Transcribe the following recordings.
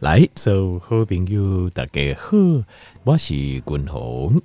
来，所有好朋友大家好，我是君鸿。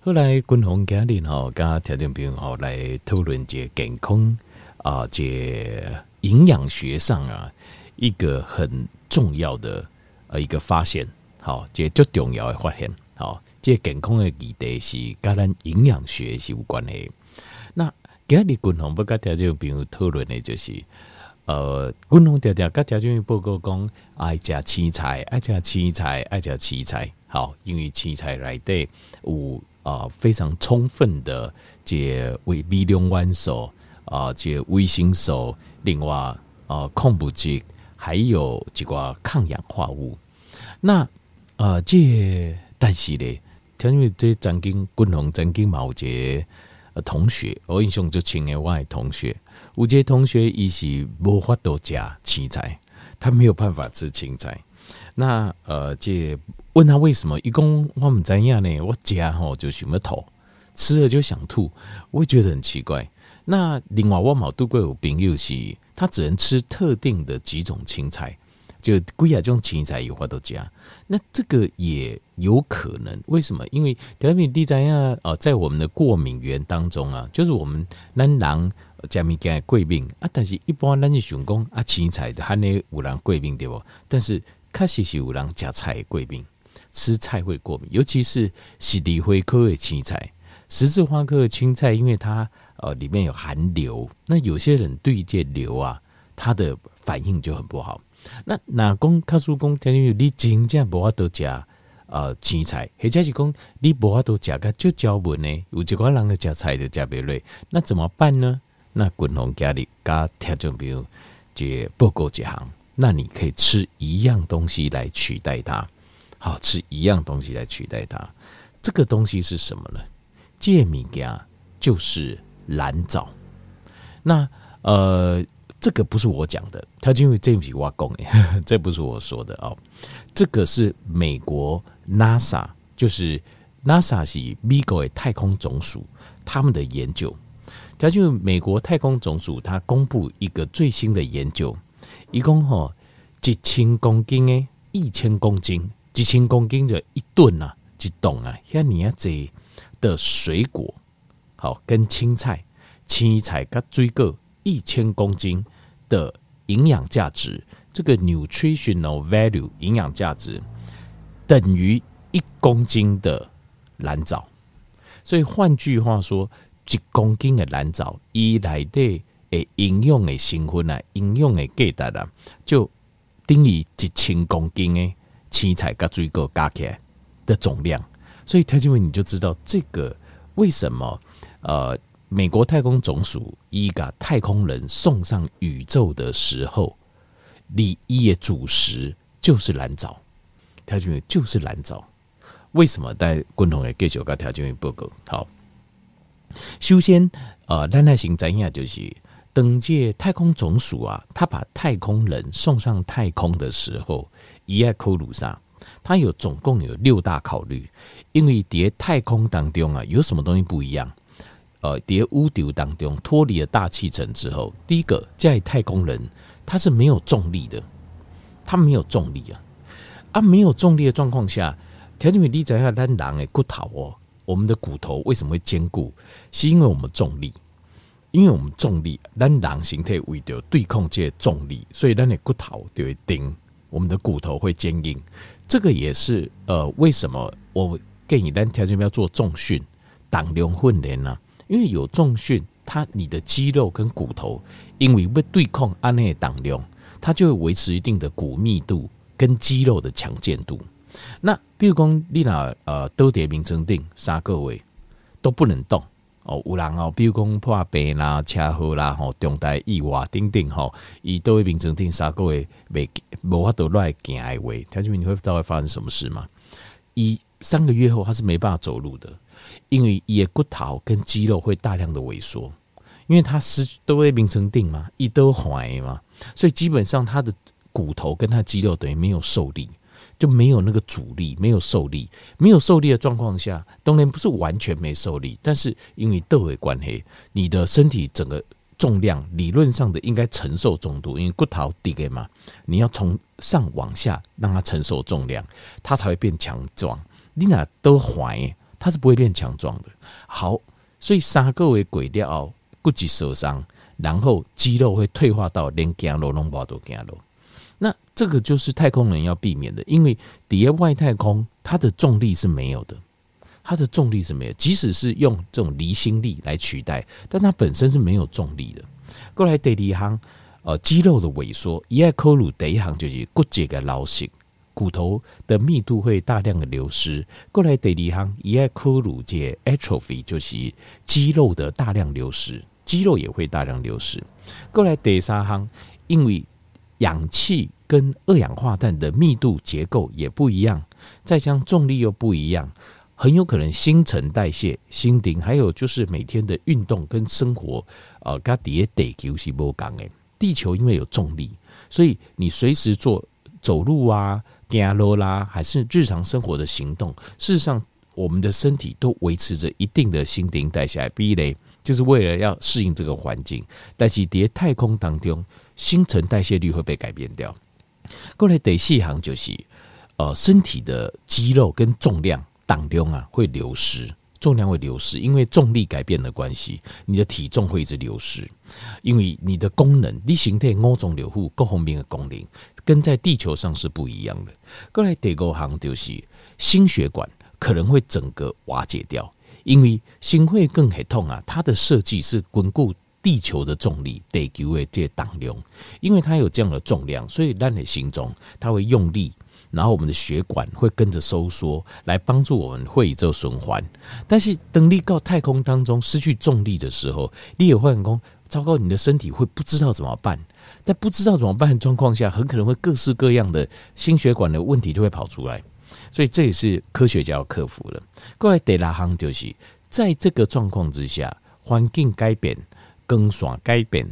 后来君鸿今日吼，跟听众朋友吼来讨论这健康啊，这营养学上啊一个很重要的呃一个发现。好，这最重要的发现。好，这健康的议题是跟咱营养学是有关系。那今日君鸿要跟听众朋友讨论的就是。呃，滚龙调调，甲条件报告讲，爱食青菜，爱食青菜，爱食青菜。好，因为青菜内底有啊、呃、非常充分的这维 B 龙元素啊，这维生素，另外啊矿物质，还有几个抗氧化物。那啊、呃，这但是咧，因为这曾经滚龙曾经毛同学，我印象就亲的我的同学，有些同学伊是无法度食青菜，他没有办法吃青菜。那呃，这问他为什么？伊讲我唔知样呢，我食吼就想要吐，吃了就想吐，我觉得很奇怪。那另外我冇拄过有朋友是，他只能吃特定的几种青菜。就贵啊，这种青菜有法度加，那这个也有可能。为什么？因为特别地在啊，哦，在我们的过敏源当中啊，就是我们咱人加物件过敏啊，但是一般咱是想讲啊，青菜的还能有人贵病对不？但是确实是有人加菜贵病，吃菜会过敏，尤其是十字花科的青菜，十字花科的青菜，因为它呃里面有含硫，那有些人对这硫啊，它的反应就很不好。那那讲，卡叔讲，听你你真正无法度食呃青菜，或者是讲你无法度食个就焦文呢？有一寡人个食菜就食袂落，那怎么办呢？那滚红家里加听众朋友这报告一项，那你可以吃一样东西来取代它，好吃一样东西来取代它。这个东西是什么呢？这物件就是蓝藻。那呃。这个不是我讲的，他因为这不是我讲的，这不是我说的哦。这个是美国 NASA，就是 NASA 是美国的太空总署他们的研究。他就美国太空总署，他公布一个最新的研究，一共哈一千公斤诶，一千公斤，一千公斤的一吨啊，一吨啊，像你啊这的水果，好跟青菜、青菜跟水果。一千公斤的营养价值，这个 nutritional value 营养价值等于一公斤的蓝藻，所以换句话说，一公斤的蓝藻以来的诶应用的成分啊，应用的价值啊，就等于一千公斤的青菜跟水果加起来的总量。所以，他就问你就知道这个为什么呃。美国太空总署一个太空人送上宇宙的时候，第一的主食就是蓝藻，他就就是蓝藻。为什么在共同的给九个条件报告？好，首先，呃，咱来先知影就是，登届太空总署啊，他把太空人送上太空的时候，一在科鲁上，他有总共有六大考虑，因为叠太空当中啊，有什么东西不一样？呃，在宇宙当中脱离了大气层之后，第一个在太空人他是没有重力的，他没有重力啊，啊，没有重力的状况下，条件你知下咱人的骨头哦，我们的骨头为什么会坚固？是因为我们重力，因为我们重力，咱人形态为了对抗这些重力，所以咱的骨头就会顶，我们的骨头会坚硬。这个也是呃，为什么我建议咱条件要做重训、当量训练呢？因为有重训，它你的肌肉跟骨头，因为不对抗按内当量，它就会维持一定的骨密度跟肌肉的强健度。那比如讲，你那呃都叠名称定三个位都不能动哦，有人哦，比如讲破病啦、车祸啦、吼重大意外等等吼，伊都会名称定三个位没无法度来行的话，他就你会知道会发生什么事吗？一三个月后他是没办法走路的。因为也骨头跟肌肉会大量的萎缩，因为它是都会名成定嘛，一都怀嘛，所以基本上它的骨头跟它肌肉等于没有受力，就没有那个阻力，没有受力，没有受力的状况下，当然不是完全没受力，但是因为都有关系，你的身体整个重量理论上的应该承受重度，因为骨头低个嘛，你要从上往下让它承受重量，它才会变强壮。你俩都怀，它是不会变强壮的。好，所以三个月鬼掉，骨质受伤，然后肌肉会退化到连走路都无法度走路。那这个就是太空人要避免的，因为底下外太空它的重力是没有的。它的重力是没有，即使是用这种离心力来取代，但它本身是没有重力的。过来第二行，呃，肌肉的萎缩，一爱扣入第一行就是骨节的老性，骨头的密度会大量的流失。过来第二行，一爱扣入这 atrophy 就是肌肉的大量流失，肌肉也会大量流失。过来第三行，因为氧气跟二氧化碳的密度结构也不一样，再加上重力又不一样。很有可能新陈代谢、心定，还有就是每天的运动跟生活，呃，跟底下地球是不同的。地球因为有重力，所以你随时做走路啊、走路啦，还是日常生活的行动，事实上我们的身体都维持着一定的新陈代谢。比如就是为了要适应这个环境，但是在太空当中，新陈代谢率会被改变掉。过来第四行就是，呃，身体的肌肉跟重量。当中啊会流失，重量会流失，因为重力改变的关系，你的体重会一直流失，因为你的功能，你形态五种流户各方面的功能，跟在地球上是不一样的。过来第五行就是心血管可能会整个瓦解掉，因为心会更很痛啊。它的设计是稳固地球的重力，地球的这当量，因为它有这样的重量，所以让你心中它会用力。然后我们的血管会跟着收缩，来帮助我们会做循环。但是等你到太空当中失去重力的时候，你也会很空，糟糕，你的身体会不知道怎么办。在不知道怎么办的状况下，很可能会各式各样的心血管的问题就会跑出来。所以这也是科学家要克服的。各位得拉行就是在这个状况之下，环境改变、更爽改变。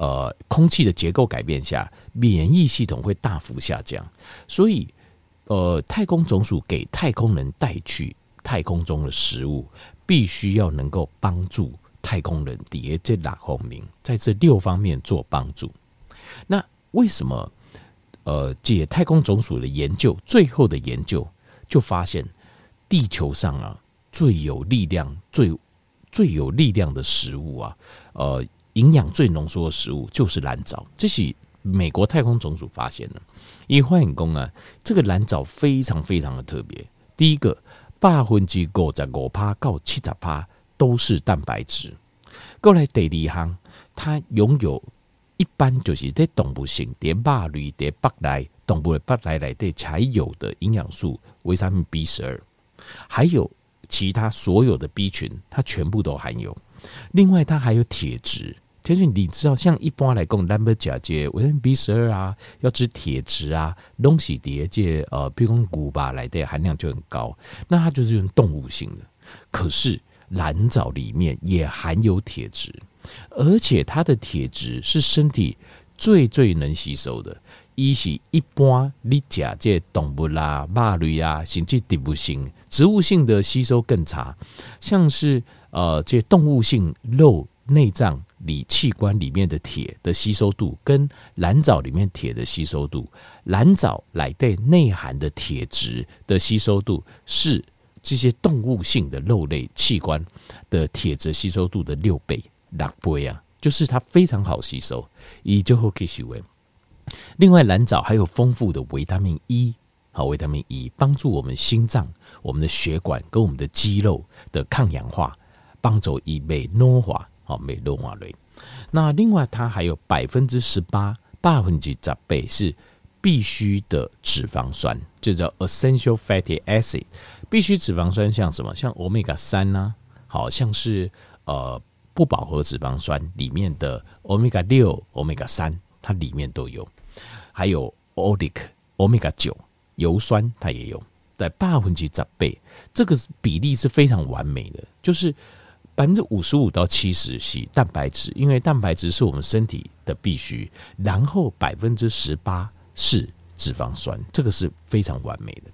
呃，空气的结构改变下，免疫系统会大幅下降，所以，呃，太空总署给太空人带去太空中的食物，必须要能够帮助太空人底下这六方面，在这六方面做帮助。那为什么？呃，解太空总署的研究，最后的研究就发现，地球上啊最有力量、最最有力量的食物啊，呃。营养最浓缩的食物就是蓝藻，这是美国太空总署发现的。因为发现说啊，这个蓝藻非常非常的特别。第一个，百分之五十五趴到七十趴都是蛋白质。过来第二行，它拥有一般就是在动物性、在肉类、在肉类动物的肉类里头才有的营养素，维他命 B 十二，还有其他所有的 B 群，它全部都含有。另外，它还有铁质。其实你知道，像一般来讲，蛋白质这维他命 B 十二啊，要吃铁质啊，东西叠这呃，比如说古巴来的含量就很高。那它就是用动物性的。可是蓝藻里面也含有铁质，而且它的铁质是身体最最能吸收的。一是一般你假借动物啦、肉类啊，甚至植物性、植物性的吸收更差，像是。呃，这些动物性肉内脏里器官里面的铁的吸收度，跟蓝藻里面铁的吸收度，蓝藻来对内含的铁质的吸收度是这些动物性的肉类器官的铁质吸收度的六倍，六倍啊，就是它非常好吸收，以就可以吸为。另外，蓝藻还有丰富的维他命 E，好，维他命 E 帮助我们心脏、我们的血管跟我们的肌肉的抗氧化。帮助以美诺化，哦美诺化类。那另外，它还有百分之十八、百分之十倍是必须的脂肪酸，就叫 essential fatty acid。必须脂肪酸像什么？像欧米伽三呢？好像是呃不饱和脂肪酸里面的欧米伽六、欧米伽三，它里面都有。还有 OLIC 欧米伽九油酸，它也有，在百分之十倍，这个比例是非常完美的，就是。百分之五十五到七十是蛋白质，因为蛋白质是我们身体的必须。然后百分之十八是脂肪酸，这个是非常完美的。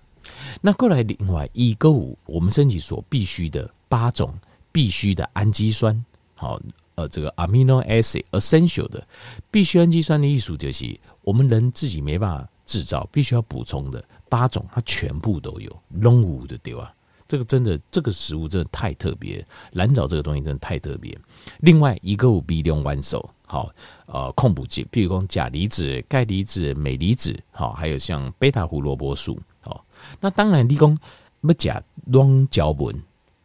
那过来另外一个五，我们身体所必须的八种必须的氨基酸，好，呃这个 amino acid essential 的必需氨基酸的艺术就是我们人自己没办法制造，必须要补充的八种，它全部都有，拢有的对吧？这个真的，这个食物真的太特别，蓝藻这个东西真的太特别。另外一个有微量元素，好，呃，矿物质，比如说钾离子、钙离子、镁离子，好，还有像贝塔胡萝卜素，好。那当然，你讲不钾、拢胶文，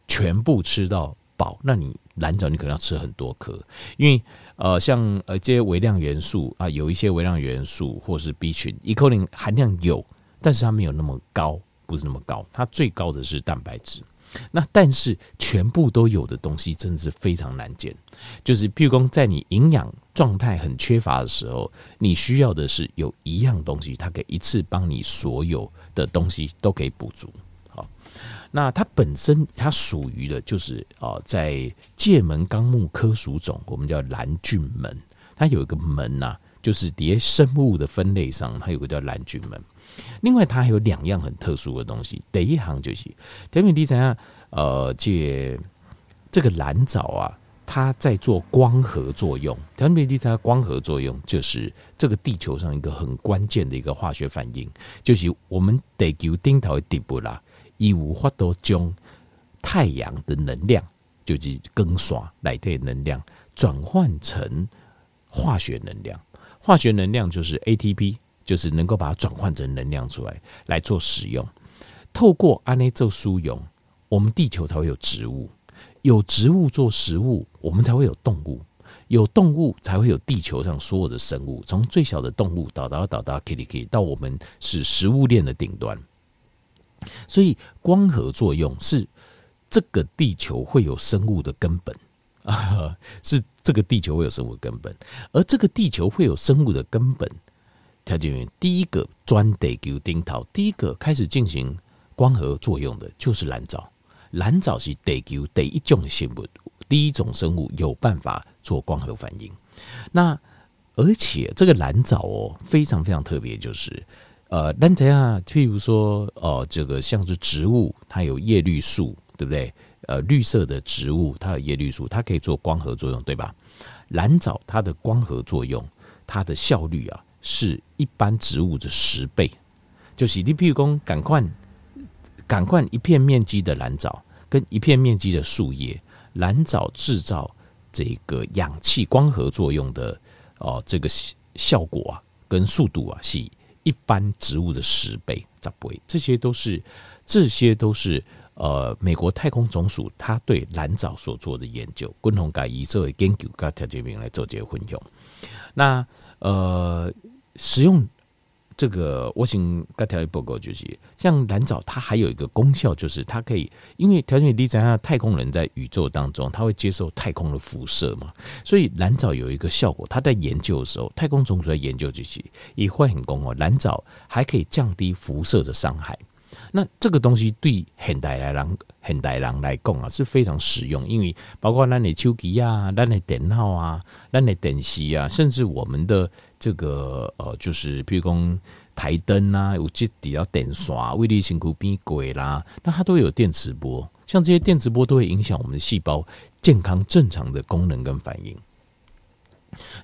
全部吃到饱，那你蓝藻你可能要吃很多颗，因为呃，像呃这些微量元素啊，有一些微量元素或是 B 群，一克林含量有，但是它没有那么高。不是那么高，它最高的是蛋白质。那但是全部都有的东西真的是非常难见。就是譬如说，在你营养状态很缺乏的时候，你需要的是有一样东西，它可以一次帮你所有的东西都可以补足。好，那它本身它属于的就是啊，在界门纲目科属种，我们叫蓝菌门。它有一个门呐、就是叠生物的分类上，它有个叫蓝菌门。另外，它还有两样很特殊的东西。第一行就是，条面地怎样？呃，借这个蓝藻啊，它在做光合作用。条面地它光合作用就是这个地球上一个很关键的一个化学反应，就是我们地球顶头的底部啦，以无法度将太阳的能量，就是更刷来的能量，转换成化学能量。化学能量就是 ATP。就是能够把它转换成能量出来来做使用，透过安内做输用，我们地球才会有植物，有植物做食物，我们才会有动物，有动物才会有地球上所有的生物，从最小的动物到到到到 Kitty 到我们是食物链的顶端，所以光合作用是这个地球会有生物的根本。啊，是这个地球会有生物的根本，而这个地球会有生物的根本。条件员第一个钻得球丁头，第一个开始进行光合作用的就是蓝藻。蓝藻是得球第一种生物，第一种生物有办法做光合反应。那而且这个蓝藻哦，非常非常特别，就是呃，蓝藻啊，譬如说哦、呃，这个像是植物，它有叶绿素，对不对？呃，绿色的植物它有叶绿素，它可以做光合作用，对吧？蓝藻它的光合作用，它的效率啊。是一般植物的十倍，就是你譬如说，赶快赶快一片面积的蓝藻跟一片面积的树叶，蓝藻制造这个氧气光合作用的哦，这个效果啊，跟速度啊，是一般植物的十倍、十倍，这些都是这些都是呃，美国太空总署他对蓝藻所做的研究，共同改以这为研究，跟条件名来做结婚用。那呃。使用这个，我想该条一报告就是，像蓝藻，它还有一个功效，就是它可以，因为条件你在下太空人在宇宙当中，他会接受太空的辐射嘛，所以蓝藻有一个效果，他在研究的时候，太空总署在研究这些，也会很功哦。蓝藻还可以降低辐射的伤害，那这个东西对现代来人、现代人来讲啊是非常实用，因为包括咱的手机啊、咱的电脑啊、咱的电视啊，甚至我们的。这个呃，就是譬如讲台灯啊，有这底要电刷，威力辛苦变鬼啦，那它都有电磁波，像这些电磁波都会影响我们的细胞健康正常的功能跟反应。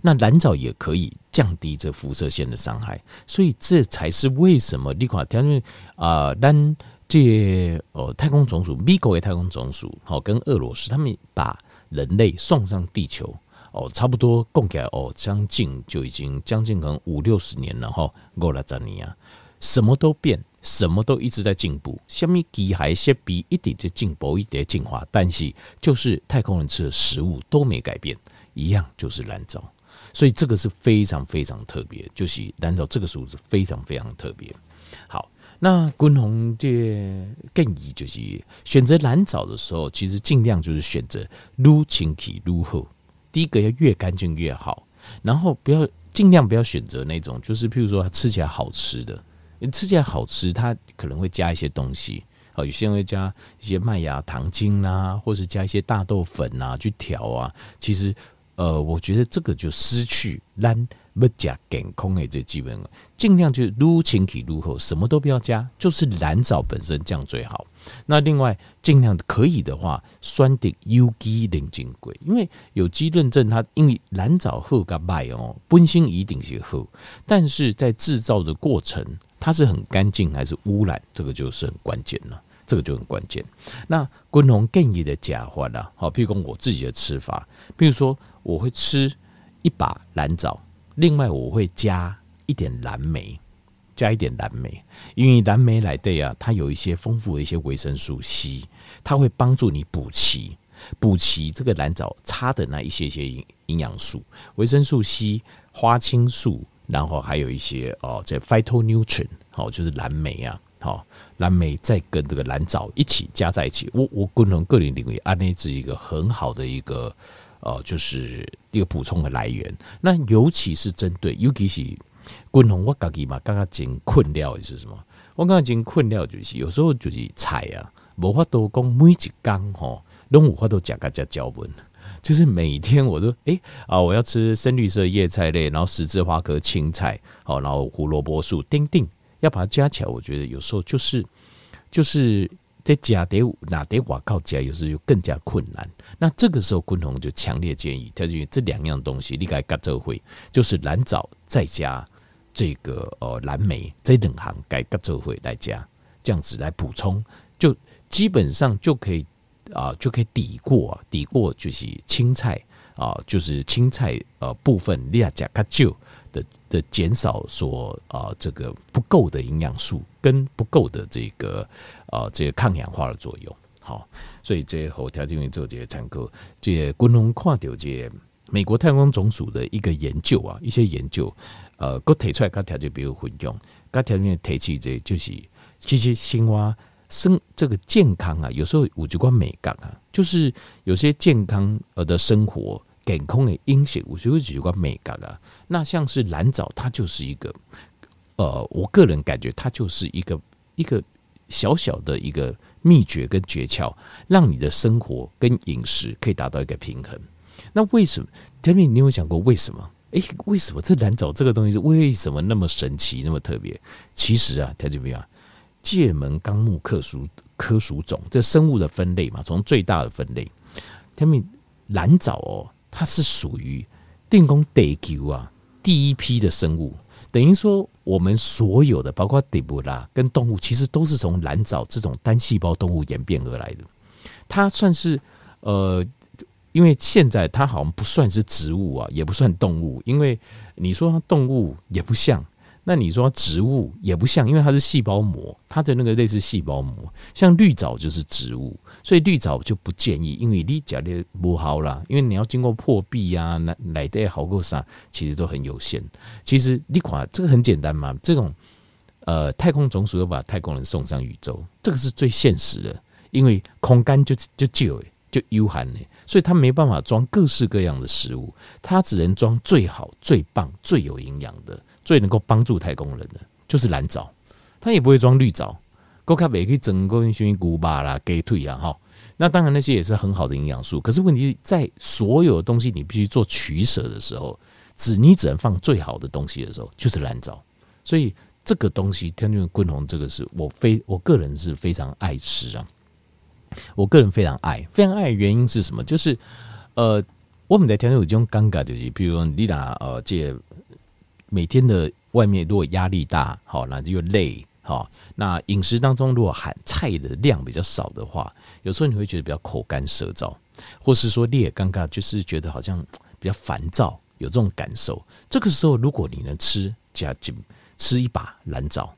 那蓝藻也可以降低这辐射线的伤害，所以这才是为什么你看，因为啊，咱这哦太空总署，美国的太空总署，好跟俄罗斯，他们把人类送上地球。哦，差不多共给哦，将近就已经将近可能五六十年了哈，过了这年啊，什么都变，什么都一直在进步，下面机械设备一点在进步，一点进化，但是就是太空人吃的食物都没改变，一样就是蓝藻，所以这个是非常非常特别，就是蓝藻这个数字非常非常特别。好，那军红这建议就是选择蓝藻的时候，其实尽量就是选择撸清气撸后。第一个要越干净越好，然后不要尽量不要选择那种，就是譬如说它吃起来好吃的，吃起来好吃，它可能会加一些东西，好，有些人会加一些麦芽糖精啊，或是加一些大豆粉啊去调啊。其实，呃，我觉得这个就失去蓝不加健康的这基本，尽量就撸清体撸后，什么都不要加，就是蓝藻本身这样最好。那另外尽量可以的话，酸的有机磷金贵，因为有机认证它，因为蓝藻好个卖哦，本身一定是好，但是在制造的过程，它是很干净还是污染，这个就是很关键了，这个就很关键。那滚红建议的假话啦，好，譬如说我自己的吃法，譬如说我会吃一把蓝藻，另外我会加一点蓝莓。加一点蓝莓，因为蓝莓来对啊，它有一些丰富的一些维生素 C，它会帮助你补齐补齐这个蓝藻差的那一些些营营养素，维生素 C、花青素，然后还有一些哦，这 phytonutrient 哦，就是蓝莓啊，好，蓝莓再跟这个蓝藻一起加在一起，我我个人个人认为，安内是一个很好的一个呃，就是一个补充的来源。那尤其是针对，尤其是。滚红我自己嘛，刚刚真困扰的是什么？我刚刚真困扰就是有时候就是菜啊，无法度讲每一缸吼，拢有法度加个加胶文，就是每天我都哎啊，我要吃深绿色叶菜类，然后十字花科青菜，好，然后胡萝卜素，丁丁要把它加起来，我觉得有时候就是就是在加得哪得瓦靠加，有时候就更加困难。那这个时候滚红就强烈建议，就是这两样东西你该加这会，就是蓝藻再加。这个呃蓝莓这两行改个做会来加，这样子来补充，就基本上就可以啊、呃，就可以抵过抵过就是青菜啊、呃，就是青菜呃部分利亚加卡旧的的减少所啊、呃、这个不够的营养素跟不够的这个啊、呃、这个抗氧化的作用。好，所以这后条件做这个参考，这共同看到这美国太空总署的一个研究啊，一些研究。呃，佮提出来，佮条件比如混用，佮条件提起这就是，其实青蛙生这个健康啊，有时候有几关美感啊，就是有些健康呃的生活，健康的饮食，有时候有几关美感啊。那像是蓝藻，它就是一个，呃，我个人感觉它就是一个一个小小的一个秘诀跟诀窍，让你的生活跟饮食可以达到一个平衡。那为什么？条件你有想过为什么？诶、为什么？这蓝藻这个东西是为什么？那么？神奇，那么？特别？其实啊，它怎么？样？界门纲目科属科属种，这生物的分类嘛，从最大的分类，它们蓝藻哦，它是属于定工地球啊第一批的生物，等于说我们所有的包括迪布拉跟动物，其实都是从蓝藻这种单细胞动物演变而来的，它算是呃。因为现在它好像不算是植物啊，也不算动物。因为你说它动物也不像，那你说植物也不像，因为它是细胞膜，它的那个类似细胞膜，像绿藻就是植物，所以绿藻就不建议，因为你假的不好啦，因为你要经过破壁啊，来来的好过啥，其实都很有限。其实你看这个很简单嘛，这种呃太空总署要把太空人送上宇宙，这个是最现实的，因为空间就就就就幽寒呢。所以它没办法装各式各样的食物，它只能装最好、最棒、最有营养的、最能够帮助太空人的，就是蓝藻。它也不会装绿藻，高卡也可以整个像古巴啦、鸡腿啊，哈。那当然那些也是很好的营养素，可是问题是在所有的东西你必须做取舍的时候，只你只能放最好的东西的时候，就是蓝藻。所以这个东西，天津滚红这个是我非我个人是非常爱吃啊。我个人非常爱，非常爱的原因是什么？就是，呃，我们在天有这种尴尬，就是比如你俩呃，这每天的外面如果压力大，好，那就又累，好，那饮食当中如果含菜的量比较少的话，有时候你会觉得比较口干舌燥，或是说你也尴尬，就是觉得好像比较烦躁，有这种感受。这个时候，如果你能吃加就吃一把蓝藻，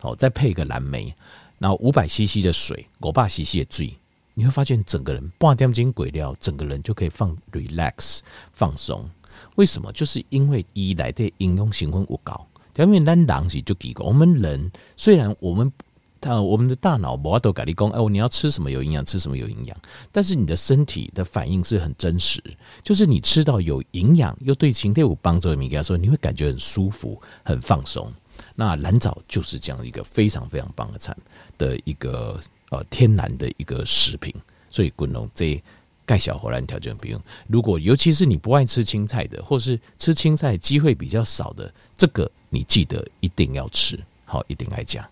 好，再配一个蓝莓。然后五百 CC 的水，五百 CC 的水，你会发现整个人半点钟鬼料，整个人就可以放 relax 放松。为什么？就是因为一来的应用成分不高。因为咱人是就几个，我们人虽然我们呃我们的大脑无法度跟你讲，哦，你要吃什么有营养，吃什么有营养，但是你的身体的反应是很真实，就是你吃到有营养又对身体有帮助的物件，说你会感觉很舒服，很放松。那蓝藻就是这样一个非常非常棒的产的一个呃天然的一个食品，所以滚龙这盖小火兰条件不用。如果尤其是你不爱吃青菜的，或是吃青菜机会比较少的，这个你记得一定要吃，好，一定爱讲。